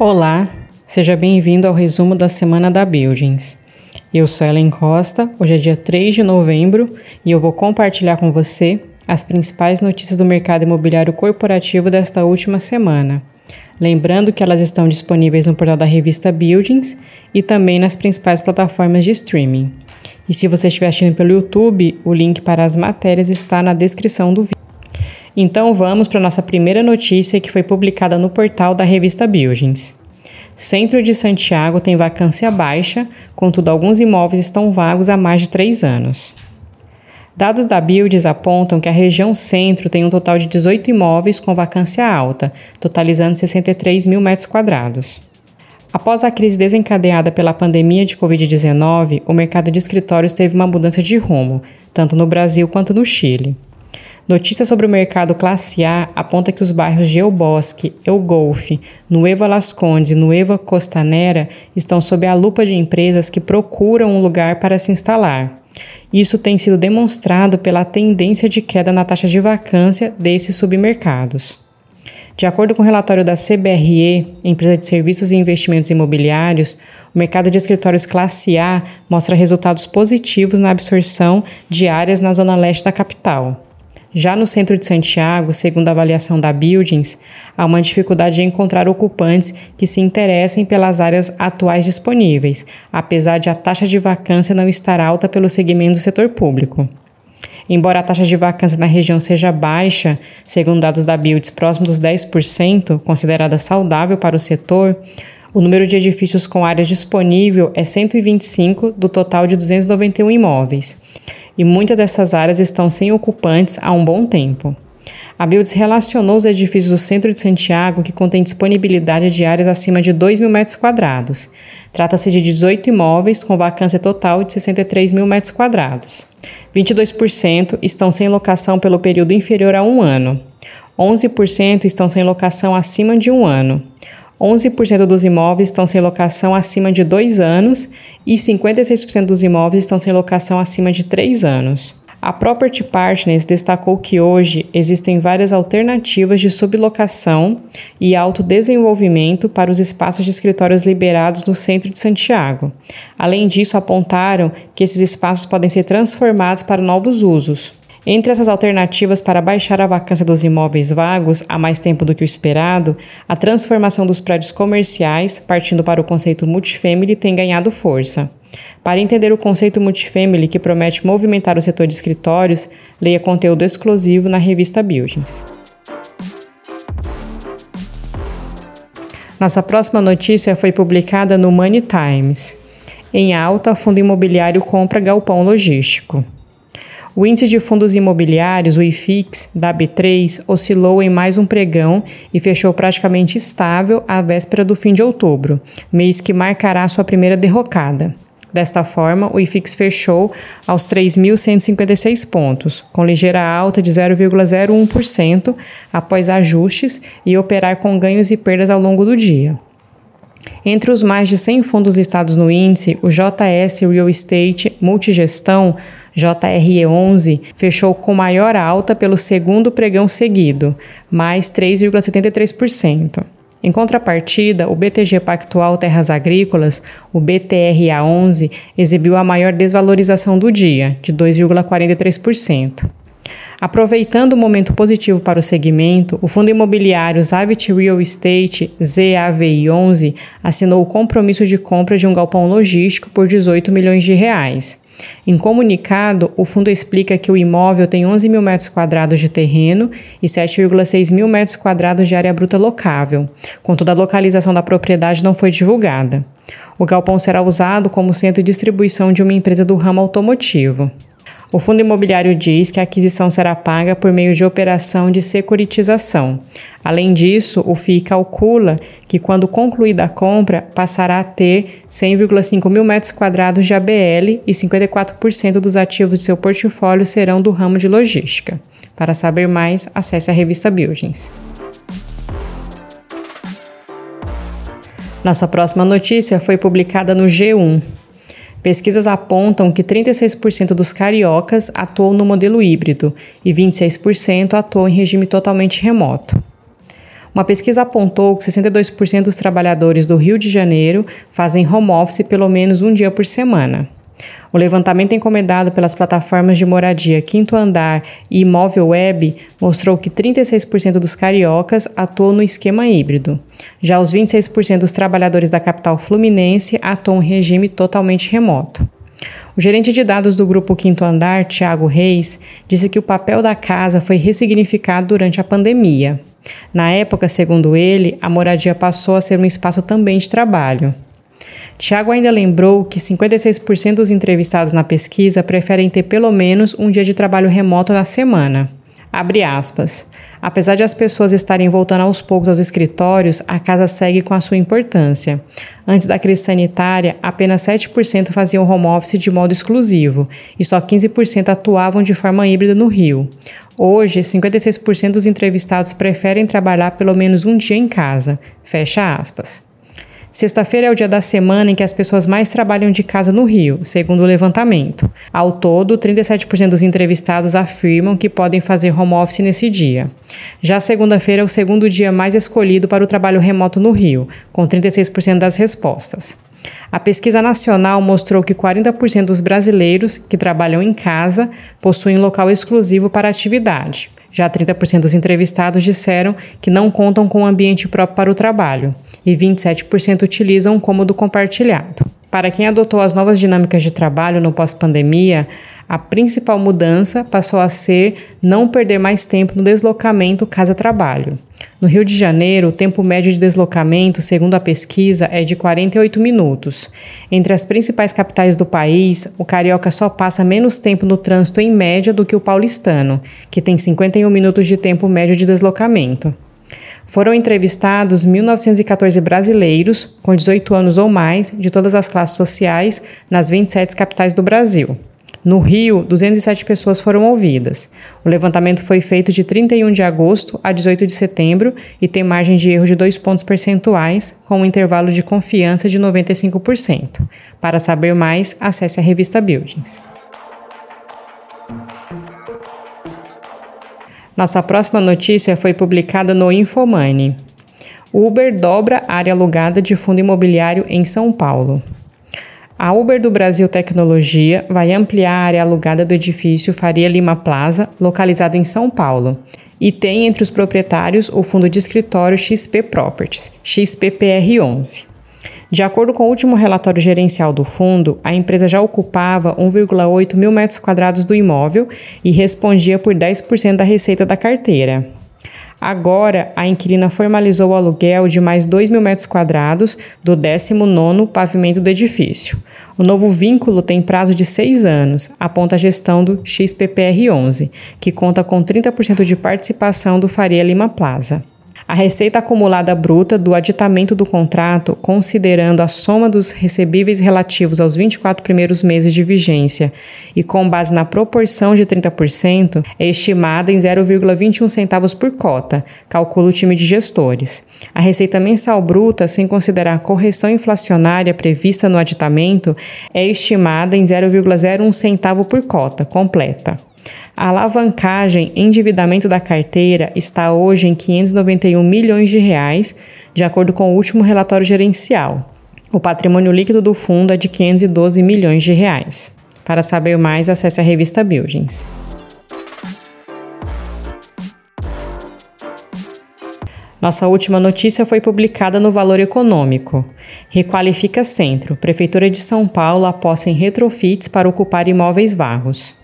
Olá, seja bem-vindo ao resumo da semana da Buildings. Eu sou Ellen Costa, hoje é dia 3 de novembro e eu vou compartilhar com você as principais notícias do mercado imobiliário corporativo desta última semana. Lembrando que elas estão disponíveis no portal da revista Buildings e também nas principais plataformas de streaming. E se você estiver assistindo pelo YouTube, o link para as matérias está na descrição do vídeo. Então vamos para nossa primeira notícia que foi publicada no portal da revista Buildings. Centro de Santiago tem vacância baixa, contudo alguns imóveis estão vagos há mais de três anos. Dados da Builds apontam que a região centro tem um total de 18 imóveis com vacância alta, totalizando 63 mil metros quadrados. Após a crise desencadeada pela pandemia de Covid-19, o mercado de escritórios teve uma mudança de rumo, tanto no Brasil quanto no Chile. Notícias sobre o mercado classe A aponta que os bairros de El Golfe, Nueva Las Condes e Nueva Costanera estão sob a lupa de empresas que procuram um lugar para se instalar. Isso tem sido demonstrado pela tendência de queda na taxa de vacância desses submercados. De acordo com o relatório da CBRE, empresa de serviços e investimentos imobiliários, o mercado de escritórios classe A mostra resultados positivos na absorção de áreas na zona leste da capital. Já no centro de Santiago, segundo a avaliação da Buildings, há uma dificuldade em encontrar ocupantes que se interessem pelas áreas atuais disponíveis, apesar de a taxa de vacância não estar alta pelo segmento do setor público. Embora a taxa de vacância na região seja baixa, segundo dados da Builds próximo dos 10%, considerada saudável para o setor, o número de edifícios com área disponível é 125 do total de 291 imóveis e muitas dessas áreas estão sem ocupantes há um bom tempo. A Builds relacionou os edifícios do centro de Santiago que contêm disponibilidade de áreas acima de 2 mil metros quadrados. Trata-se de 18 imóveis com vacância total de 63 mil metros quadrados. 22% estão sem locação pelo período inferior a um ano. 11% estão sem locação acima de um ano. 11% dos imóveis estão sem locação acima de dois anos e 56% dos imóveis estão sem locação acima de três anos. A Property Partners destacou que hoje existem várias alternativas de sublocação e autodesenvolvimento para os espaços de escritórios liberados no centro de Santiago. Além disso, apontaram que esses espaços podem ser transformados para novos usos. Entre essas alternativas para baixar a vacância dos imóveis vagos há mais tempo do que o esperado, a transformação dos prédios comerciais, partindo para o conceito multifamily, tem ganhado força. Para entender o conceito multifamily que promete movimentar o setor de escritórios, leia conteúdo exclusivo na revista Buildings. Nossa próxima notícia foi publicada no Money Times. Em alta, fundo imobiliário compra galpão logístico. O índice de fundos imobiliários, o IFIX, da B3, oscilou em mais um pregão e fechou praticamente estável à véspera do fim de outubro, mês que marcará sua primeira derrocada. Desta forma, o IFIX fechou aos 3.156 pontos, com ligeira alta de 0,01% após ajustes e operar com ganhos e perdas ao longo do dia. Entre os mais de 100 fundos listados no índice, o JS Real Estate Multigestão JRE11 fechou com maior alta pelo segundo pregão seguido, mais 3,73%. Em contrapartida, o BTG Pactual Terras Agrícolas, o BTRA11, exibiu a maior desvalorização do dia, de 2,43%. Aproveitando o momento positivo para o segmento, o fundo imobiliário Zavit Real Estate ZAVI11 assinou o compromisso de compra de um galpão logístico por 18 milhões de reais. Em comunicado, o fundo explica que o imóvel tem 11 mil metros quadrados de terreno e 7,6 mil metros quadrados de área bruta locável, contudo a localização da propriedade não foi divulgada. O galpão será usado como centro de distribuição de uma empresa do ramo automotivo. O fundo imobiliário diz que a aquisição será paga por meio de operação de securitização. Além disso, o FII calcula que, quando concluída a compra, passará a ter 100,5 mil metros quadrados de ABL e 54% dos ativos de seu portfólio serão do ramo de logística. Para saber mais, acesse a revista Buildings. Nossa próxima notícia foi publicada no G1. Pesquisas apontam que 36% dos cariocas atuam no modelo híbrido e 26% atuam em regime totalmente remoto. Uma pesquisa apontou que 62% dos trabalhadores do Rio de Janeiro fazem home office pelo menos um dia por semana. O levantamento encomendado pelas plataformas de moradia Quinto Andar e Imóvel Web mostrou que 36% dos cariocas atuam no esquema híbrido. Já os 26% dos trabalhadores da capital fluminense atuam em regime totalmente remoto. O gerente de dados do grupo Quinto Andar, Tiago Reis, disse que o papel da casa foi ressignificado durante a pandemia. Na época, segundo ele, a moradia passou a ser um espaço também de trabalho. Tiago ainda lembrou que 56% dos entrevistados na pesquisa preferem ter pelo menos um dia de trabalho remoto na semana. Abre aspas. Apesar de as pessoas estarem voltando aos poucos aos escritórios, a casa segue com a sua importância. Antes da crise sanitária, apenas 7% faziam home office de modo exclusivo e só 15% atuavam de forma híbrida no Rio. Hoje, 56% dos entrevistados preferem trabalhar pelo menos um dia em casa. Fecha aspas. Sexta-feira é o dia da semana em que as pessoas mais trabalham de casa no Rio, segundo o levantamento. Ao todo, 37% dos entrevistados afirmam que podem fazer home office nesse dia. Já segunda-feira é o segundo dia mais escolhido para o trabalho remoto no Rio, com 36% das respostas. A pesquisa nacional mostrou que 40% dos brasileiros que trabalham em casa possuem local exclusivo para atividade. Já 30% dos entrevistados disseram que não contam com um ambiente próprio para o trabalho e 27% utilizam um cômodo compartilhado. Para quem adotou as novas dinâmicas de trabalho no pós-pandemia, a principal mudança passou a ser não perder mais tempo no deslocamento casa-trabalho. No Rio de Janeiro, o tempo médio de deslocamento, segundo a pesquisa, é de 48 minutos. Entre as principais capitais do país, o carioca só passa menos tempo no trânsito em média do que o paulistano, que tem 51 minutos de tempo médio de deslocamento. Foram entrevistados 1.914 brasileiros com 18 anos ou mais, de todas as classes sociais, nas 27 capitais do Brasil. No Rio, 207 pessoas foram ouvidas. O levantamento foi feito de 31 de agosto a 18 de setembro e tem margem de erro de 2 pontos percentuais, com um intervalo de confiança de 95%. Para saber mais, acesse a revista Buildings. Nossa próxima notícia foi publicada no Infomoney. Uber dobra área alugada de fundo imobiliário em São Paulo. A Uber do Brasil Tecnologia vai ampliar a área alugada do edifício Faria Lima Plaza, localizado em São Paulo, e tem entre os proprietários o fundo de escritório XP Properties, XPPR11. De acordo com o último relatório gerencial do fundo, a empresa já ocupava 1,8 mil metros quadrados do imóvel e respondia por 10% da receita da carteira. Agora, a inquilina formalizou o aluguel de mais 2 mil metros quadrados do 19º pavimento do edifício. O novo vínculo tem prazo de seis anos, aponta a gestão do XPPR11, que conta com 30% de participação do Faria Lima Plaza. A receita acumulada bruta do aditamento do contrato, considerando a soma dos recebíveis relativos aos 24 primeiros meses de vigência e com base na proporção de 30%, é estimada em 0,21 centavos por cota, calcula o time de gestores. A receita mensal bruta, sem considerar a correção inflacionária prevista no aditamento, é estimada em 0,01 centavo por cota, completa. A alavancagem endividamento da carteira está hoje em 591 milhões de reais, de acordo com o último relatório gerencial. O patrimônio líquido do fundo é de 512 milhões de reais. Para saber mais, acesse a revista Buildings. Nossa última notícia foi publicada no Valor Econômico. Requalifica Centro. Prefeitura de São Paulo aposta em retrofits para ocupar imóveis vagos.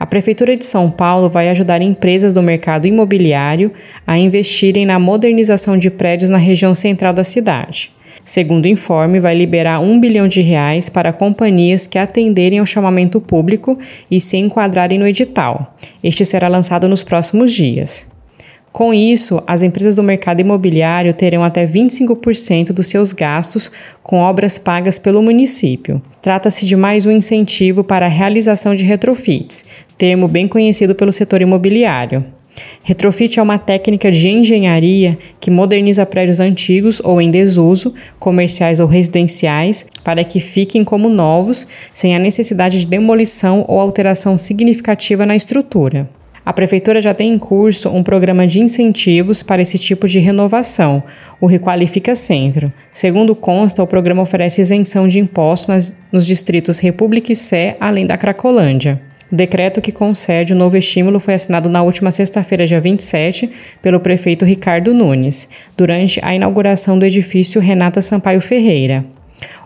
A Prefeitura de São Paulo vai ajudar empresas do mercado imobiliário a investirem na modernização de prédios na região central da cidade. Segundo o informe, vai liberar um bilhão de reais para companhias que atenderem ao chamamento público e se enquadrarem no edital. Este será lançado nos próximos dias. Com isso, as empresas do mercado imobiliário terão até 25% dos seus gastos com obras pagas pelo município. Trata-se de mais um incentivo para a realização de retrofits, termo bem conhecido pelo setor imobiliário. Retrofit é uma técnica de engenharia que moderniza prédios antigos ou em desuso, comerciais ou residenciais, para que fiquem como novos, sem a necessidade de demolição ou alteração significativa na estrutura. A Prefeitura já tem em curso um programa de incentivos para esse tipo de renovação, o Requalifica Centro. Segundo consta, o programa oferece isenção de impostos nas, nos distritos República e Sé, além da Cracolândia. O decreto que concede o novo estímulo foi assinado na última sexta-feira, dia 27, pelo prefeito Ricardo Nunes, durante a inauguração do edifício Renata Sampaio Ferreira.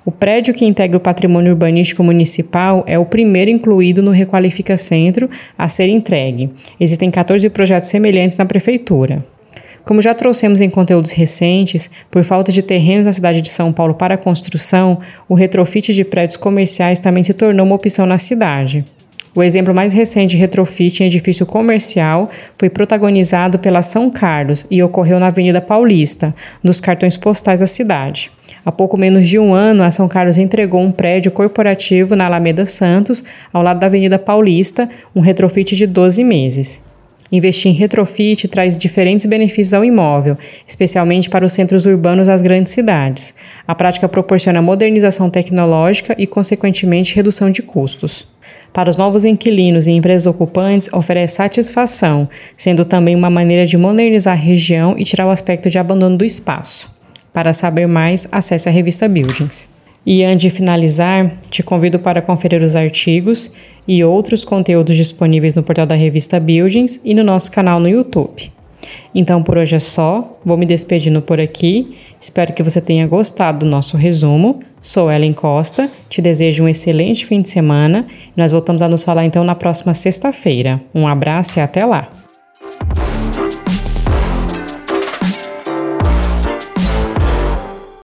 O prédio que integra o patrimônio urbanístico municipal é o primeiro incluído no Requalifica Centro a ser entregue. Existem 14 projetos semelhantes na prefeitura. Como já trouxemos em conteúdos recentes, por falta de terrenos na cidade de São Paulo para construção, o retrofit de prédios comerciais também se tornou uma opção na cidade. O exemplo mais recente de retrofit em edifício comercial foi protagonizado pela São Carlos e ocorreu na Avenida Paulista, nos cartões postais da cidade. Há pouco menos de um ano, a São Carlos entregou um prédio corporativo na Alameda Santos, ao lado da Avenida Paulista, um retrofit de 12 meses. Investir em retrofit traz diferentes benefícios ao imóvel, especialmente para os centros urbanos das grandes cidades. A prática proporciona modernização tecnológica e, consequentemente, redução de custos. Para os novos inquilinos e empresas ocupantes, oferece satisfação, sendo também uma maneira de modernizar a região e tirar o aspecto de abandono do espaço. Para saber mais, acesse a revista Buildings. E antes de finalizar, te convido para conferir os artigos e outros conteúdos disponíveis no portal da revista Buildings e no nosso canal no YouTube. Então por hoje é só, vou me despedindo por aqui. Espero que você tenha gostado do nosso resumo. Sou Ellen Costa, te desejo um excelente fim de semana. Nós voltamos a nos falar então na próxima sexta-feira. Um abraço e até lá!